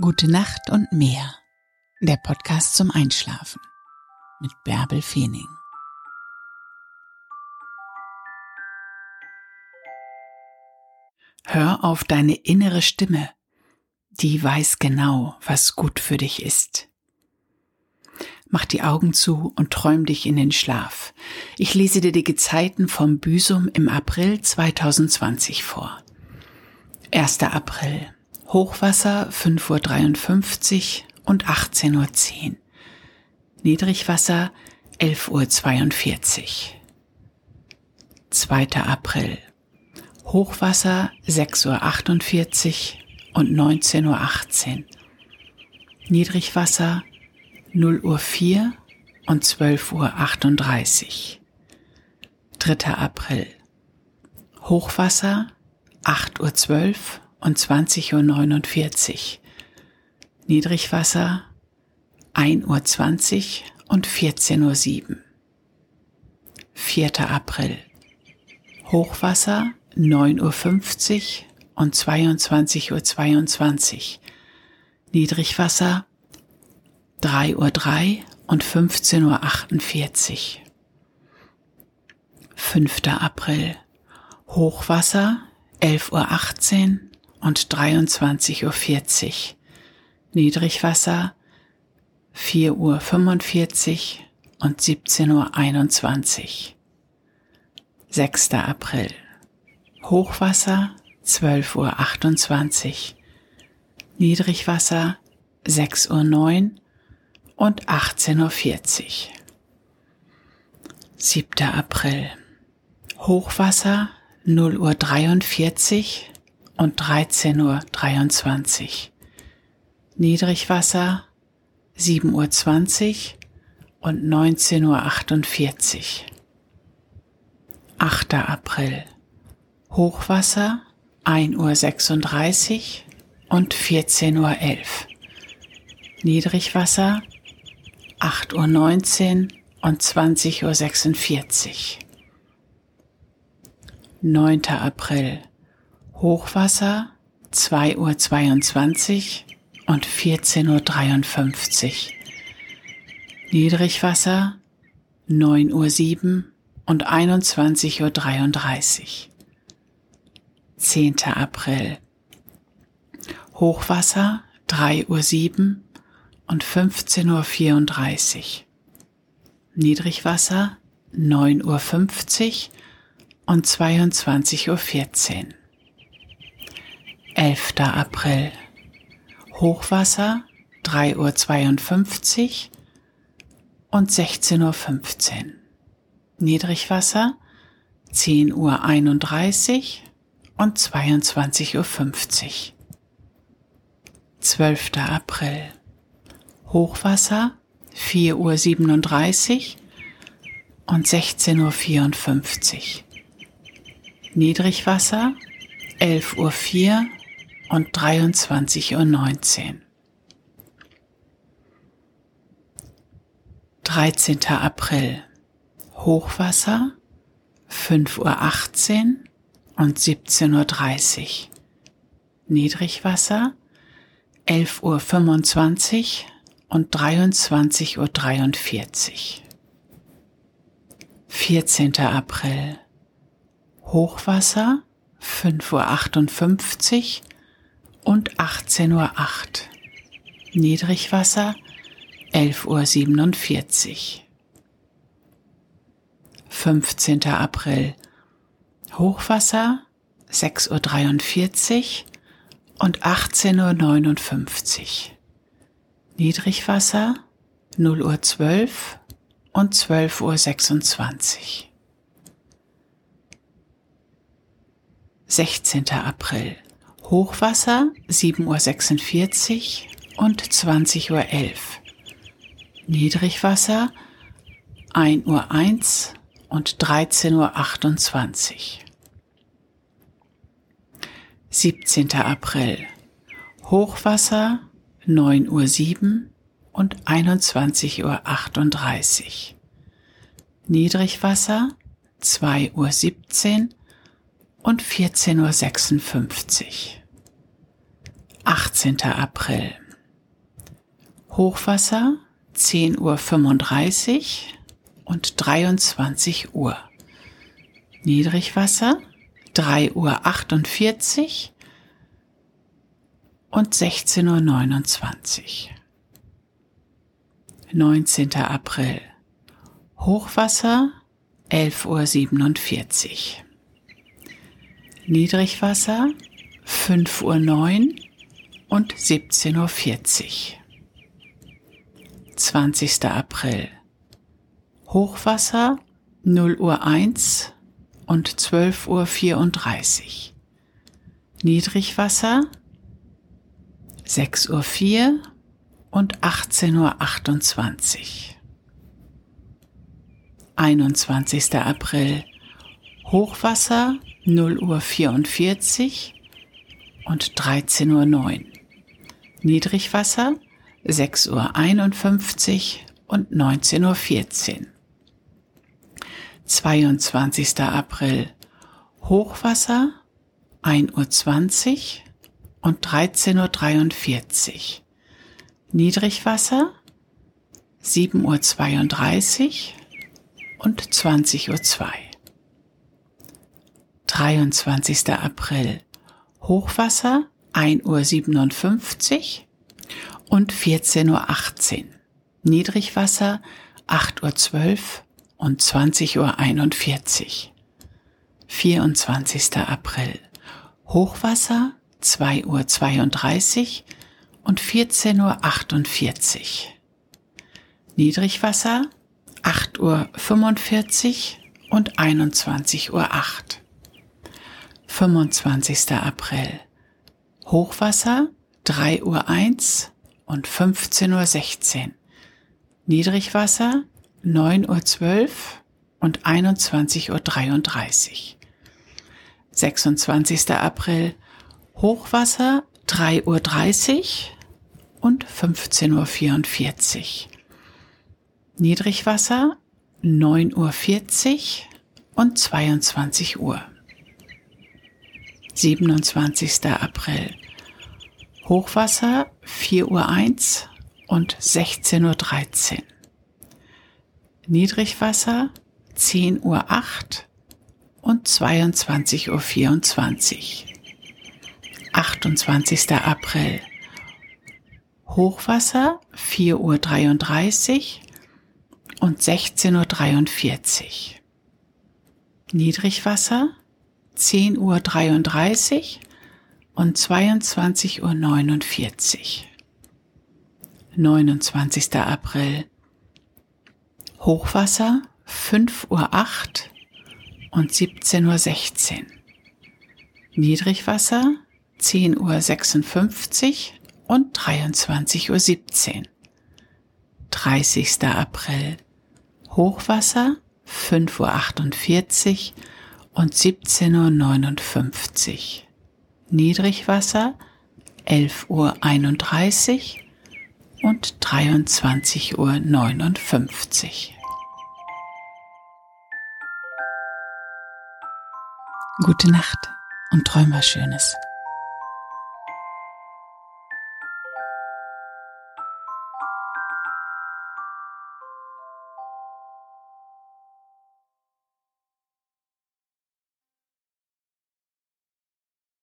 Gute Nacht und mehr. Der Podcast zum Einschlafen mit Bärbel Feening. Hör auf deine innere Stimme. Die weiß genau, was gut für dich ist. Mach die Augen zu und träum dich in den Schlaf. Ich lese dir die Gezeiten vom Büsum im April 2020 vor. 1. April. Hochwasser 5.53 Uhr und 18.10 Uhr. Niedrigwasser 11.42 Uhr. 2. April. Hochwasser 6.48 Uhr und 19.18 Uhr. Niedrigwasser 0 Uhr 4 und 12.38 Uhr. 3. April. Hochwasser 8.12 Uhr und 20.49 Uhr. Niedrigwasser 1.20 Uhr und 14.07 Uhr. 4. April. Hochwasser 9.50 Uhr und 22.22 Uhr. 22. Niedrigwasser 3.03 Uhr und 15.48 Uhr. 5. April. Hochwasser 11.18 Uhr und 23.40 Uhr. Niedrigwasser 4.45 Uhr und 17.21 Uhr. 6. April. Hochwasser 12.28 Uhr. Niedrigwasser 6.09 Uhr und 18.40 Uhr. 7. April. Hochwasser 0.43 Uhr und 13.23 Uhr. Niedrigwasser 7.20 Uhr und 19.48 Uhr. 8. April. Hochwasser 1.36 Uhr und 14.11 Uhr. Niedrigwasser 8.19 Uhr und 20.46 Uhr. 9. April. Hochwasser 2.22 Uhr und 14.53 Uhr. Niedrigwasser 9.07 Uhr und 21.33 Uhr. 10. April. Hochwasser 3.07 Uhr und 15.34 Uhr. Niedrigwasser 9.50 Uhr und 22.14 Uhr. 11. April. Hochwasser 3.52 Uhr und 16.15 Uhr. Niedrigwasser 10.31 Uhr und 22.50 Uhr. 12. April. Hochwasser 4.37 Uhr und 16.54 Uhr. Niedrigwasser 11.04 Uhr und 23.19 Uhr. 13. April Hochwasser 5.18 Uhr und 17.30 Uhr. Niedrigwasser 11.25 Uhr und 23.43 Uhr. 14. April Hochwasser 5.58 Uhr und 18.08 Uhr. Niedrigwasser 11.47 Uhr. 15. April Hochwasser 6.43 Uhr und 18.59 Uhr. Niedrigwasser 0 Uhr 12 und 12 Uhr 26. 16. April Hochwasser 7.46 Uhr und 20.11 Uhr. Niedrigwasser 1.01 Uhr 1 und 13.28 Uhr. 17. April Hochwasser 9.07 Uhr und 21.38 Uhr. Niedrigwasser 2.17 Uhr und 14.56 Uhr. 18. April. Hochwasser 10.35 Uhr und 23 Uhr. Niedrigwasser 3.48 Uhr und 16.29 Uhr. 19. April. Hochwasser 11.47 Uhr. Niedrigwasser 5.09 Uhr und 17.40 Uhr. 20. April. Hochwasser 0 Uhr 1 und 12 Uhr 34. Niedrigwasser 6 Uhr 4 und 18 Uhr 28. 21. April Hochwasser 0 Uhr 44 und 13 Uhr 9. Niedrigwasser 6 Uhr 51 und 19 Uhr 14. 22. April Hochwasser 1 Uhr 20 und 13 Uhr 43. Niedrigwasser 7 Uhr 32 und 20 Uhr 2. 23. April Hochwasser 1 Uhr 57 und 14.18 Uhr. Niedrigwasser 8.12 Uhr und 20.41 Uhr. 24. April. Hochwasser 2.32 Uhr und 14.48 Uhr. Niedrigwasser 8.45 Uhr und 21.08 Uhr. 25. April. Hochwasser 3.01 Uhr und 15.16 Uhr. Niedrigwasser 9.12 Uhr und 21.33 Uhr. 26. April Hochwasser 3.30 Uhr und 15.44 Uhr. Niedrigwasser 9.40 Uhr und 22 Uhr. 27. April Hochwasser 4 Uhr 1 und 16.13 Uhr. Niedrigwasser 10 Uhr 8 und 22 Uhr 24. 28. April. Hochwasser 4 Uhr 33 und 16 Uhr 43. Niedrigwasser 10 Uhr 33 und 22 Uhr 49. 29. April. Hochwasser 5 Uhr 8 und 17 Uhr 16. Niedrigwasser 10 Uhr 56 und 23 Uhr 17. 30. April. Hochwasser 5 Uhr 48 und 17 Uhr 59. Niedrigwasser 11 Uhr 31 und 23 Uhr 59. Gute Nacht und träum was Schönes.